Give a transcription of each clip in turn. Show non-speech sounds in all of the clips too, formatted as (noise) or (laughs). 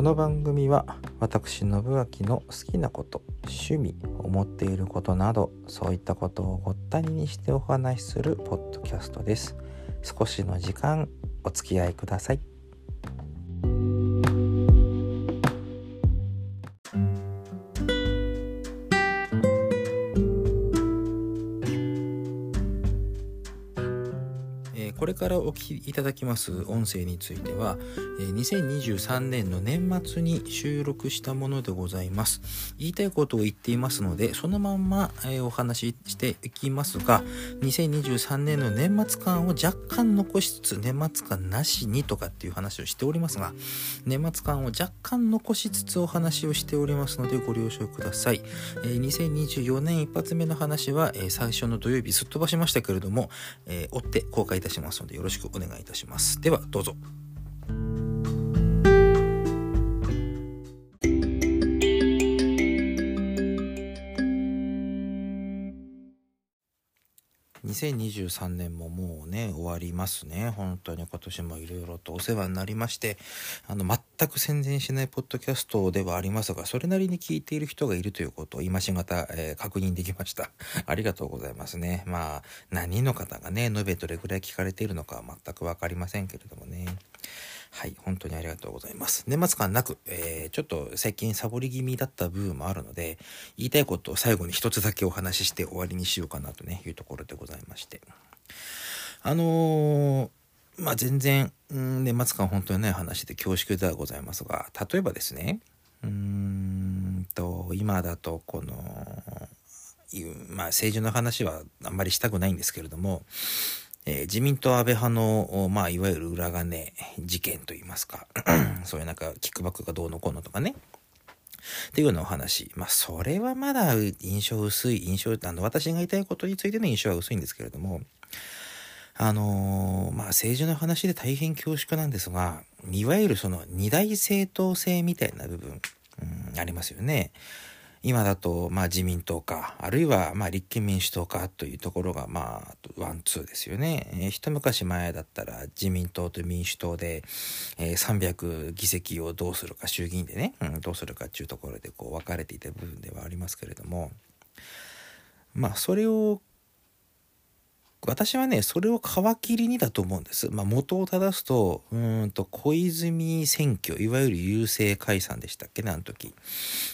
この番組は私信明の好きなこと趣味思っていることなどそういったことをごったににしてお話しするポッドキャストです。少しの時間お付き合いください。これからお聞きいただきます音声については、2023年の年末に収録したものでございます。言いたいことを言っていますので、そのまんまお話ししていきますが、2023年の年末感を若干残しつつ、年末感なしにとかっていう話をしておりますが、年末感を若干残しつつお話をしておりますのでご了承ください。2024年一発目の話は、最初の土曜日すっ飛ばしましたけれども、追って公開いたします。ますのでよろしくお願いいたします。ではどうぞ。2023年ももうね終わりますね。本当に今年もいろいろとお世話になりましてあの全く宣伝しないポッドキャストではありますがそれなりに聞いている人がいるということを今しがた、えー、確認できました。(laughs) ありがとうございますね。まあ何人の方がね延べどれぐらい聞かれているのか全く分かりませんけれどもね。はい、本当にありがとうございます。年末感なく、えー、ちょっと最近サボり気味だった部分もあるので、言いたいことを最後に一つだけお話しして終わりにしようかなとね、いうところでございまして。あのー、まあ、全然、うん、年末感本当にない話で恐縮ではございますが、例えばですね、うーんと、今だとこの、まあ、政治の話はあんまりしたくないんですけれども、えー、自民党安倍派の、まあ、いわゆる裏金事件といいますか、(clears throat) そういうなんか、キックバックがどうのこうのとかね。っていうようなお話。まあ、それはまだ印象薄い、印象、あの、私が言いたいことについての印象は薄いんですけれども、あのー、まあ、政治の話で大変恐縮なんですが、いわゆるその二大政党制みたいな部分、うん、ありますよね。今だと、まあ自民党か、あるいは、まあ立憲民主党かというところが、まあ、 one, two ですよね。えー、一昔前だったら自民党と民主党で、えー、300議席をどうするか、衆議院でね、うん、どうするかっていうところでこう分かれていた部分ではありますけれども、まあそれを私はね、それを皮切りにだと思うんです。まあ、元を正すと、うんと、小泉選挙、いわゆる郵政解散でしたっけ？ね、あの時。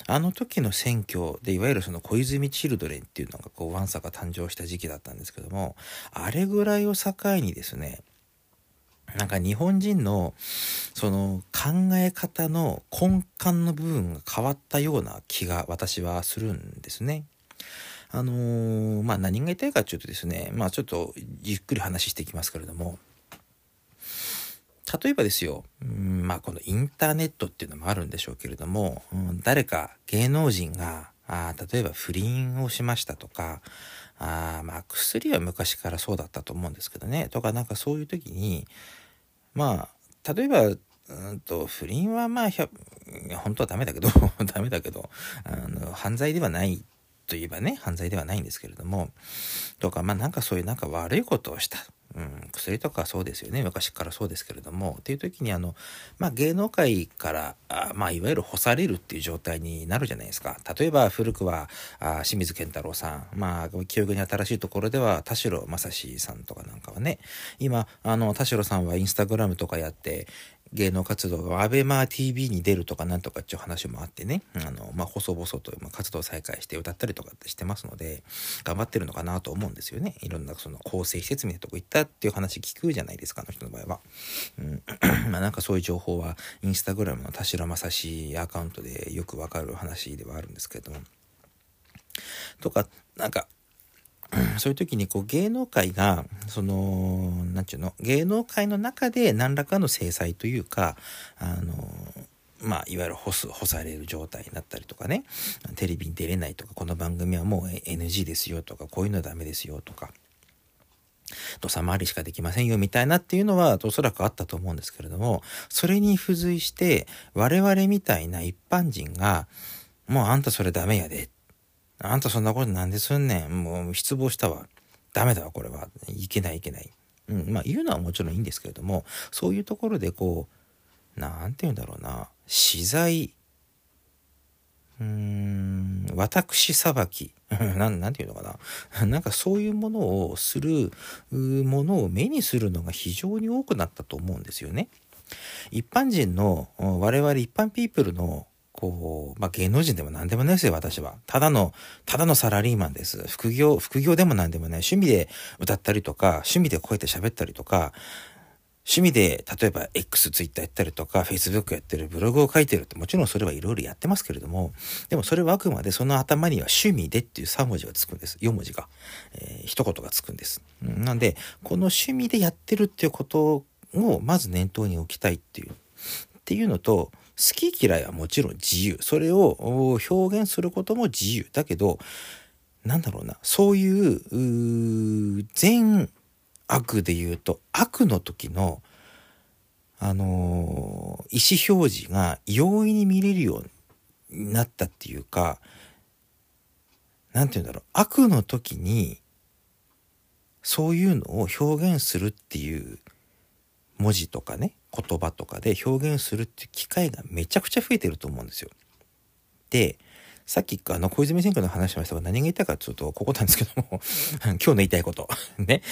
あの時の選挙で、いわゆるその小泉チルドレンっていうのが、こう、ワンサが誕生した時期だったんですけども、あれぐらいを境にですね、なんか日本人のその考え方の根幹の部分が変わったような気が私はするんですね。あのー、まあ何が言いたいかというとですね、まあちょっとゆっくり話していきますけれども、例えばですよ、まあこのインターネットっていうのもあるんでしょうけれども、うん、誰か芸能人が、あ例えば不倫をしましたとか、あまあ薬は昔からそうだったと思うんですけどね、とかなんかそういう時に、まあ、例えば、うんと不倫はまあ本当はダメだけど (laughs) ダメだけどあの犯罪ではないといえばね、犯罪ではないんですけれども、とか、まあなんかそういうなんか悪いことをした。うん、薬とかそうですよね。昔からそうですけれども、っていう時にあの、まあ芸能界から、あまあいわゆる干されるっていう状態になるじゃないですか。例えば古くは、あ清水健太郎さん、まあ記憶に新しいところでは田代正史さんとかなんかはね、今、あの、田代さんはインスタグラムとかやって、芸能活動がアベマ TV に出るとかなんとかっていう話もあってね、あの、まあ、細々と活動再開して歌ったりとかってしてますので、頑張ってるのかなと思うんですよね。いろんなその構成施設みたいなとこ行ったっていう話聞くじゃないですか、あの人の場合は。うん、(clears throat) まあなんかそういう情報は、インスタグラムの田代正史アカウントでよくわかる話ではあるんですけれども。とか、なんか、そういう時にこう芸能界が、その、なんちゅうの、芸能界の中で何らかの制裁というか、あの、まあ、いわゆる干す、干される状態になったりとかね、テレビに出れないとか、この番組はもう NG ですよとか、こういうのはダメですよとか、土佐回りしかできませんよみたいなっていうのはおそらくあったと思うんですけれども、それに付随して我々みたいな一般人が、もうあんたそれダメやであんたそんなことなんですんねん。もう失望したわ。ダメだわ、これは。いけないいけない。うん、まあ言うのはもちろんいいんですけれども、そういうところでこう、なんて言うんだろうな資材うーん私裁き (laughs) なんなんていうのかな (laughs) なんかそういうものをするものを目にするのが非常に多くなったと思うんですよね。一般人の我々一般ピープルのこう、まあ、芸能人でも何でもないですよ、私は。ただの、ただのサラリーマンです。副業、副業でも何でもない。趣味で歌ったりとか、趣味でこうやって喋ったりとか、趣味で、例えば X、Twitter やったりとか、Facebook やってる、ブログを書いてるって、もちろんそれはいろいろやってますけれども、でもそれはあくまでその頭には趣味でっていう3文字がつくんです。4文字が。えー、一言がつくんです。なんで、この趣味でやってるっていうことを、まず念頭に置きたいっていう。っていうのと、好き嫌いはもちろん自由。それを表現することも自由。だけど、なんだろうな、そういう、う善悪で言うと、悪の時の、あのー、意思表示が容易に見れるようになったっていうか、なんて言うんだろう、悪の時に、そういうのを表現するっていう文字とかね、言葉とかで表現するっていう機会がめちゃくちゃ増えてると思うんですよ。で、さっきあの小泉選挙の話しましたが何が言いたいかちょっとここなんですけども (laughs) 今日の言いたいこと (laughs) ね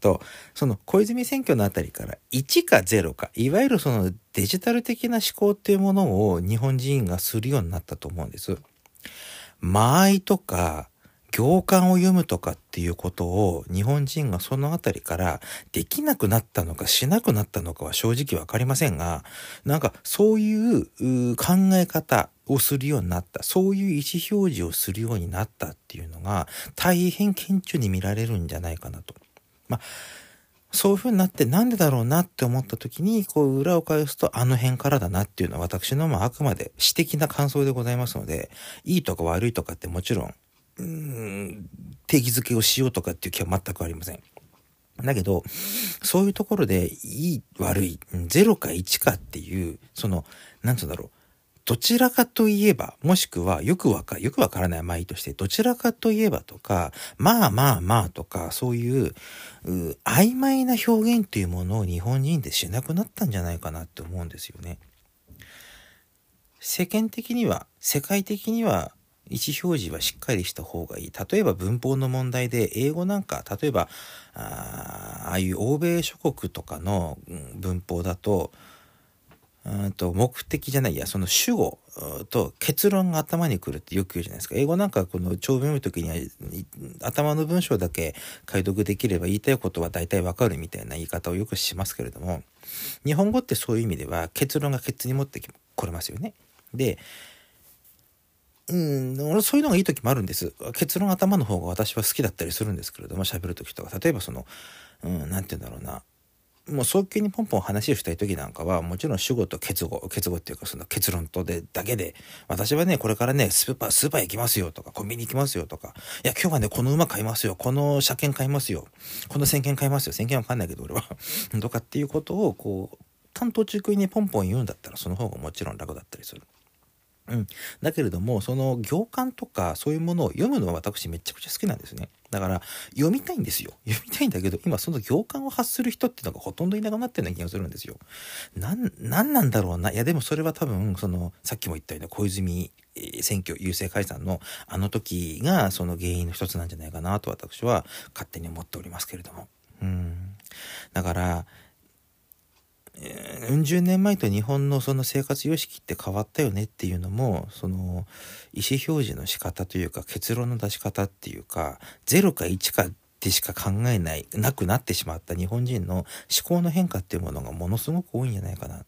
とその小泉選挙のあたりから1か0かいわゆるそのデジタル的な思考っていうものを日本人がするようになったと思うんです。間合いとか行間を読むとかっていうことを日本人がそのあたりからできなくなったのかしなくなったのかは正直わかりませんが、なんかそういう考え方をするようになった、そういう意思表示をするようになったっていうのが大変顕著に見られるんじゃないかなと。まあそういう風になってなんでだろうなって思った時に、こう裏を返すとあの辺からだなっていうのは私のまああくまで私的な感想でございますので、いいとか悪いとかってもちろんうん定義づけをしようとかっていう気は全くありません。だけど、そういうところでいい悪い、0か1かっていう、その、なんつうんだろう。どちらかといえば、もしくはよくわか、よくわからないまあいいとして、どちらかといえばとか、まあまあまあとか、そういうう曖昧な表現というものを日本人でしなくなったんじゃないかなって思うんですよね。世間的には、世界的には意思表示はしっかりした方がいい。例えば文法の問題で英語なんか、例えばああいう欧米諸国とかの文法だと、うんと目的じゃないやその主語と結論が頭にくるってよく言うじゃないですか英語なんかこの長文読む時には頭の文章だけ解読できれば言いたいことは大体わかるみたいな言い方をよくしますけれども日本語ってそういう意味では結論がケツに持ってこれますよね。でうん、俺そういうのがいい時もあるんです。結論頭の方が私は好きだったりするんですけれども、喋る時とか、例えばその、うん、なんて言うんだろうな。もう早急にポンポン話をしたい時なんかは、もちろん主語と結語、結語っていうかその結論とで、だけで、私はね、これからね、スーパー、スーパー行きますよとか、コンビニ行きますよとか、いや、今日はね、この馬買いますよ、この車検買いますよ、この先券買いますよ、先券わかんないけど俺は (laughs) とかっていうことを、こう、担当中空にポンポン言うんだったら、その方がもちろん楽だったりする。うん。だけれども、その行間とかそういうものを読むのは私めちゃくちゃ好きなんですね。だから読みたいんですよ。(laughs) 読みたいんだけど、今その行間を発する人っていうのがほとんどいなくなってるような気がするんですよ。なん、なんだろうな。いやでもそれは多分、その、さっきも言ったように小泉選挙優勢解散のあの時がその原因の一つなんじゃないかなと私は勝手に思っておりますけれども。うん。だから、うん十年前と日本のその生活様式って変わったよねっていうのもその意思表示の仕方というか結論の出し方っていうか0か1かでしか考えないなくなってしまった日本人の思考の変化っていうものがものすごく多いんじゃないかな。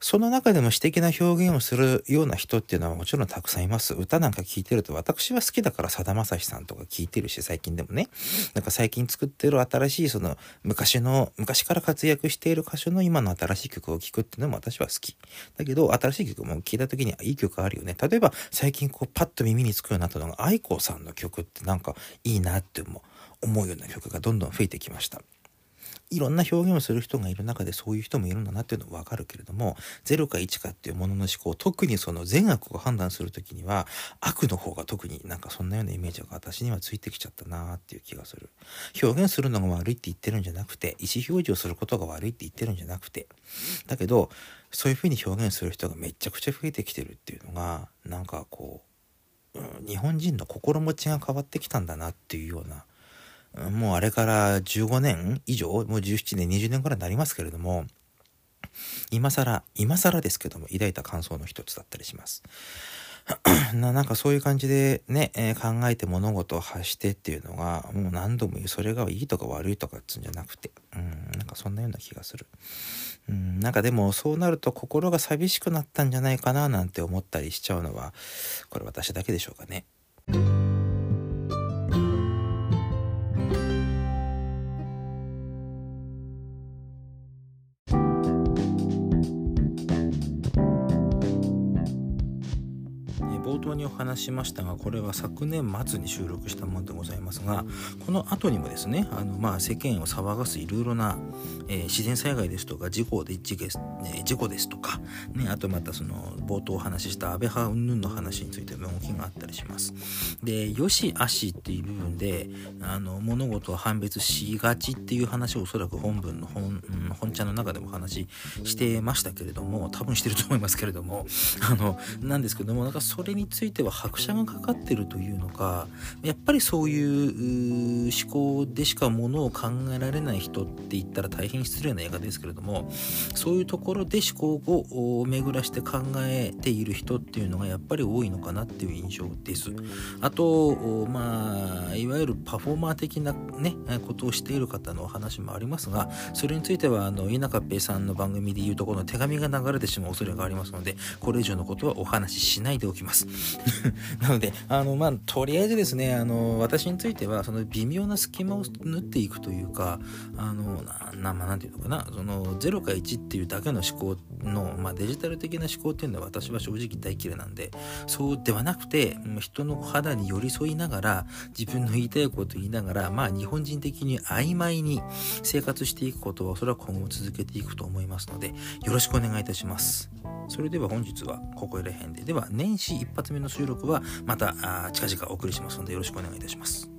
その中でも詩的な表現をするような人っていうのはもちろんたくさんいます。歌なんか聴いてると私は好きだからさだまさしさんとか聴いてるし最近でもね。なんか最近作ってる新しいその昔の昔から活躍している歌手の今の新しい曲を聴くっていうのも私は好き。だけど新しい曲も聴いた時にいい曲あるよね。例えば最近こうパッと耳につくようになったのが愛子さんの曲ってなんかいいなって思うような曲がどんどん増えてきました。いろんな表現をする人がいる中でそういう人もいるんだなっていうのはわかるけれども0か1かっていうものの思考特にその善悪を判断する時には悪の方が特になんかそんなようなイメージが私にはついてきちゃったなっていう気がする。表現するのが悪いって言ってるんじゃなくて意思表示をすることが悪いって言ってるんじゃなくて。だけどそういうふうに表現する人がめちゃくちゃ増えてきてるっていうのがなんかこう、うん、日本人の心持ちが変わってきたんだなっていうようなもうあれから15年以上、もう17年、20年ぐらいになりますけれども、今更、今更ですけども、抱いた感想の一つだったりします。(clears throat) ななんかそういう感じでね、えー、考えて物事を発してっていうのが、もう何度も言う、それがいいとか悪いとかっつうんじゃなくて、うん、なんかそんなような気がする。うん、なんかでもそうなると心が寂しくなったんじゃないかななんて思ったりしちゃうのは、これ私だけでしょうかね。話しましたがこれは昨年末に収録したものでございますがこの後にもですねあの、まあ、世間を騒がすいろいろな、えー、自然災害ですとか事故で事事故ですとか、ね、あとまたその冒頭お話しした安倍派云々の話についても動きがあったりします。でよし悪しっていう部分であの物事を判別しがちっていう話をおそらく本文の本,、うん、本茶の中でも話してましたけれども多分してると思いますけれどもあのなんですけどもなんかそれについては拍車がかかってるというのかやっぱりそういう思考でしかものを考えられない人って言ったら大変失礼な映画ですけれどもそういうところで思考を巡らして考えている人っていうのがやっぱり多いのかなっていう印象です。あとまあいわゆるパフォーマー的なねことをしている方のお話もありますがそれについてはあの稲ペイさんの番組で言うところの手紙が流れてしまう恐れがありますのでこれ以上のことはお話ししないでおきます。(laughs) なので、あの、まあ、とりあえずですね、あの、私については、その微妙な隙間を縫っていくというか、あの、な、まあ、なんていうのかな、その、0か1っていうだけの思考の、まあ、デジタル的な思考っていうのは私は正直大嫌いなんで、そうではなくて、人の肌に寄り添いながら、自分の言いたいこと言いながら、まあ、日本人的に曖昧に生活していくことは、それは今後続けていくと思いますので、よろしくお願いいたします。それでは本日はここら辺で。では、年始一発目の収録はまた近々お送りしますのでよろしくお願いいたします。